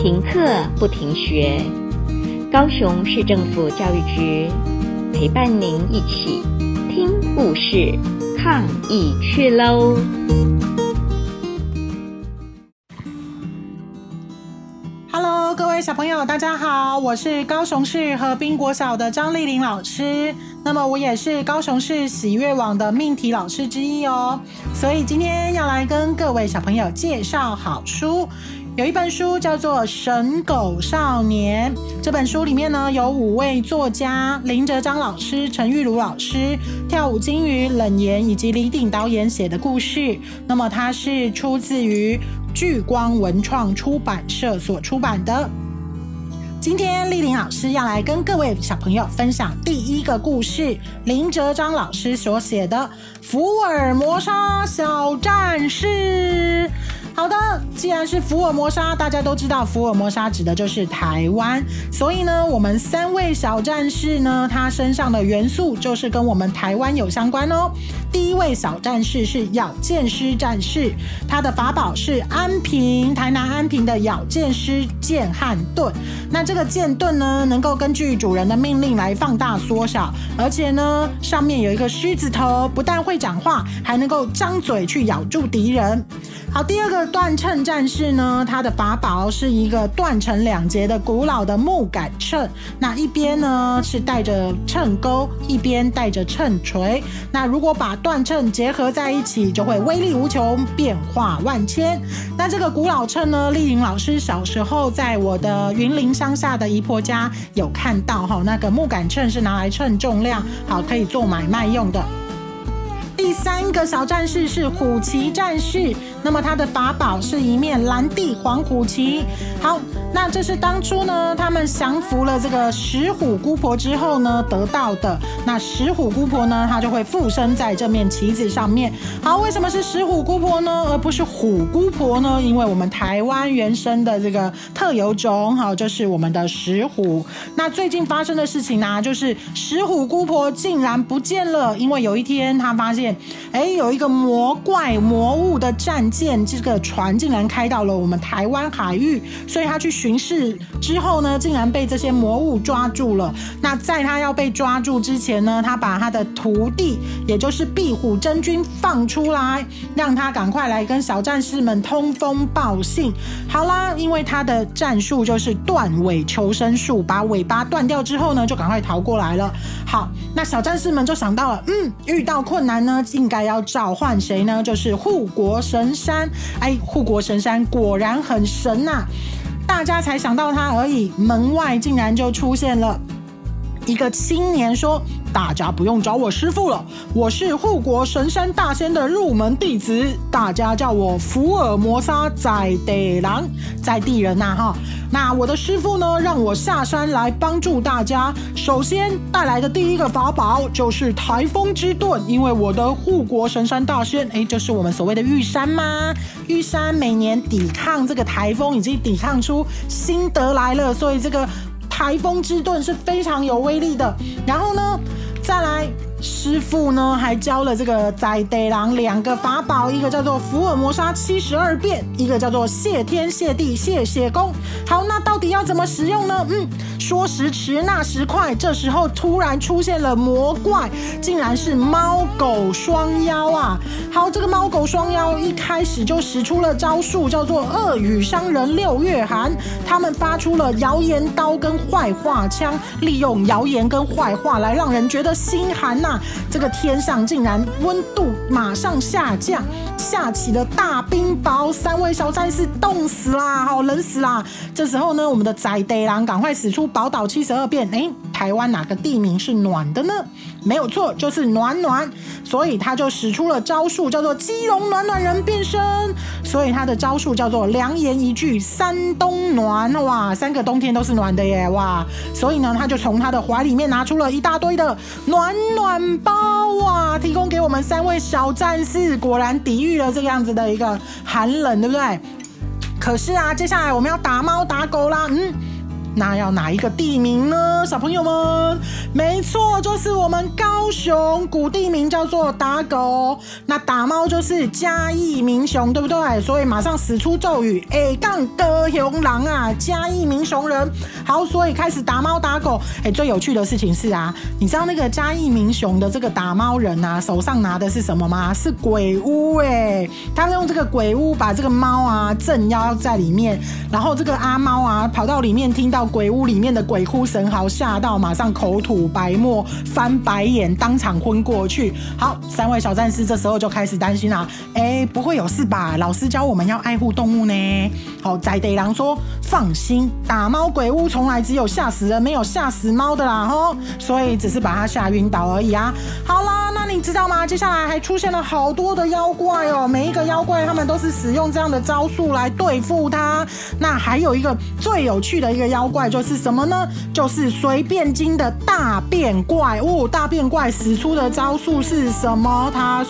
停课不停学，高雄市政府教育局陪伴您一起听故事、抗疫去喽！Hello，各位小朋友，大家好，我是高雄市河滨国小的张丽玲老师。那么我也是高雄市喜悦网的命题老师之一哦，所以今天要来跟各位小朋友介绍好书。有一本书叫做《神狗少年》，这本书里面呢有五位作家：林哲章老师、陈玉如老师、跳舞金鱼冷言以及李鼎导演写的故事。那么它是出自于聚光文创出版社所出版的。今天丽玲老师要来跟各位小朋友分享第一个故事，林哲章老师所写的《福尔摩沙小战士》。好的，既然是福尔摩沙，大家都知道福尔摩沙指的就是台湾，所以呢，我们三位小战士呢，他身上的元素就是跟我们台湾有相关哦。第一位小战士是咬剑师战士，他的法宝是安平台南安平的咬剑师剑和盾。那这个剑盾呢，能够根据主人的命令来放大缩小，而且呢，上面有一个狮子头，不但会讲话，还能够张嘴去咬住敌人。好，第二个断秤战士呢，他的法宝是一个断成两截的古老的木杆秤，那一边呢是带着秤钩，一边带着秤锤。那如果把断秤结合在一起，就会威力无穷，变化万千。那这个古老秤呢，丽颖老师小时候在我的云林乡下的姨婆家有看到哈，那个木杆秤是拿来称重量，好，可以做买卖用的。三个小战士是虎旗战士，那么他的法宝是一面蓝地黄虎旗。好，那这是当初呢，他们降服了这个石虎姑婆之后呢得到的。那石虎姑婆呢，她就会附身在这面旗子上面。好，为什么是石虎姑婆呢，而不是虎姑婆呢？因为我们台湾原生的这个特有种，好，就是我们的石虎。那最近发生的事情呢、就是石虎姑婆竟然不见了，因为有一天他发现。哎，有一个魔怪魔物的战舰，这个船竟然开到了我们台湾海域，所以他去巡视之后呢，竟然被这些魔物抓住了。那在他要被抓住之前呢，他把他的徒弟，也就是壁虎真君放出来，让他赶快来跟小战士们通风报信。好啦，因为他的战术就是断尾求生术，把尾巴断掉之后呢，就赶快逃过来了。好，那小战士们就想到了，嗯，遇到困难呢。应该要召唤谁呢？就是护国神山。哎，护国神山果然很神呐，大家才想到他而已。门外竟然就出现了一个青年，说。大家不用找我师傅了，我是护国神山大仙的入门弟子，大家叫我福尔摩沙在地人，在地人呐、哈。那我的师傅呢，让我下山来帮助大家。首先带来的第一个法宝就是台风之盾，因为我的护国神山大仙，哎，就是我们所谓的玉山吗？玉山每年抵抗这个台风，已经抵抗出心得来了，所以这个。台风之盾是非常有威力的，然后呢，再来。师傅呢，还教了这个在地人两个法宝，一个叫做福尔摩沙七十二变，一个叫做谢天谢地谢谢功。好，那到底要怎么使用呢？嗯，说时迟那时快，这时候突然出现了魔怪，竟然是猫狗双妖啊！好，这个猫狗双妖一开始就使出了招数，叫做恶语伤人六月寒。他们发出了谣言刀跟坏话枪，利用谣言跟坏话来让人觉得心寒呐、这个天上竟然温度马上下降，下起了大冰雹，三位小战士冻死啦，好冷死啦！这时候呢，我们的在地人赶快使出宝岛七十二变，哎，台湾哪个地名是暖的呢？没有错，就是暖暖，所以他就使出了招数，叫做基隆暖暖人变身，所以他的招数叫做良言一句三冬暖，哇，三个冬天都是暖的耶，哇！所以呢，他就从他的怀里面拿出了一大堆的暖暖包，哇，提供给我们三位小战士，果然抵御了这样子的一个寒冷，对不对？可是啊，接下来我们要打猫打狗啦，嗯。那要哪一个地名呢？小朋友们，没错，就是我们高雄古地名叫做打狗。那打猫就是嘉义民雄，对不对？所以马上使出咒语，哎，杠的雄狼啊，嘉义民雄人。好，所以开始打猫打狗。哎，最有趣的事情是啊，你知道那个嘉义民雄的这个打猫人啊，手上拿的是什么吗？是鬼屋哎，他用这个鬼屋把这个猫啊镇压在里面，然后这个阿猫啊跑到里面，听到鬼屋里面的鬼哭神嚎，吓到马上口吐白沫，翻白眼，当场昏过去。好，三位小战士这时候就开始担心啦，哎，不会有事吧？老师教我们要爱护动物呢。好，在地狼说放心，打猫鬼屋从来只有吓死人，没有吓死猫的啦吼，所以只是把它吓晕倒而已啊。好啦，那你知道吗？接下来还出现了好多的妖怪哦，每一个妖怪他们都是使用这样的招数来对付它。那还有一个最有趣的一个妖怪就是什么呢？就是随便精的大便怪物。大便怪使出的招数是什么？它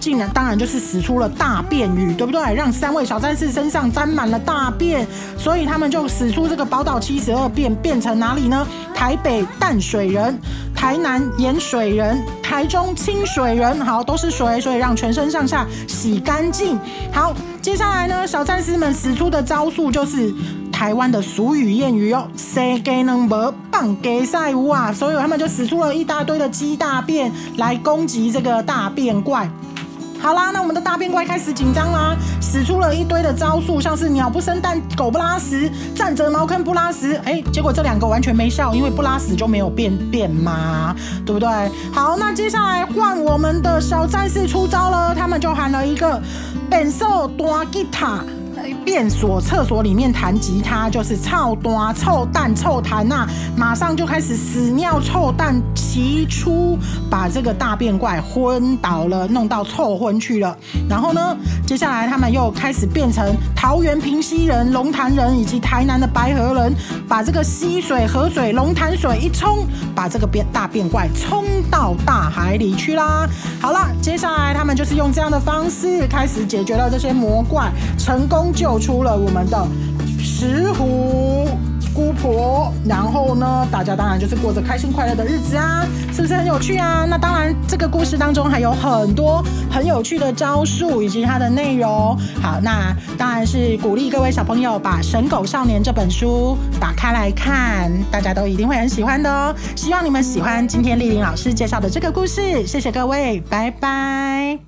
竟然当然就是使出了大便雨，对不对？让三位小战士身上沾满了大便，所以他们就使出这个宝岛七十二变，变成哪里呢？台北淡水人，台南盐水人，台中清水人，好，都是水，所以让全身上下洗干净。好，接下来呢，小战士们使出的招数就是台湾的俗语谚语哦，谁给能没棒给赛乌啊，所以他们就使出了一大堆的鸡大便来攻击这个大便怪。好啦，那我们的大便怪开始紧张啦，使出了一堆的招数，像是鸟不生蛋，狗不拉屎，站着茅坑不拉屎。哎，结果这两个完全没效，因为不拉屎就没有便便嘛，对不对？好，那接下来换我们的小战士出招了，他们就喊了一个变瘦大吉他。便所厕所里面弹吉他，就是臭蛋臭蛋臭弹呐，马上就开始屎尿臭蛋齐出，把这个大便怪昏倒了，弄到臭昏去了。然后呢，接下来他们又开始变成桃园平溪人、龙潭人以及台南的白河人，把这个溪水、河水、龙潭水一冲，把这个便大便怪冲到大海里去啦。好了，接下来他们就是用这样的方式开始解决了这些魔怪，成功。救出了我们的石斛姑婆，然后呢，大家当然就是过着开心快乐的日子啊，是不是很有趣啊？那当然，这个故事当中还有很多很有趣的招数以及它的内容。好，那当然是鼓励各位小朋友把《神狗少年》这本书打开来看，大家都一定会很喜欢的哦。希望你们喜欢今天丽玲老师介绍的这个故事，谢谢各位，拜拜。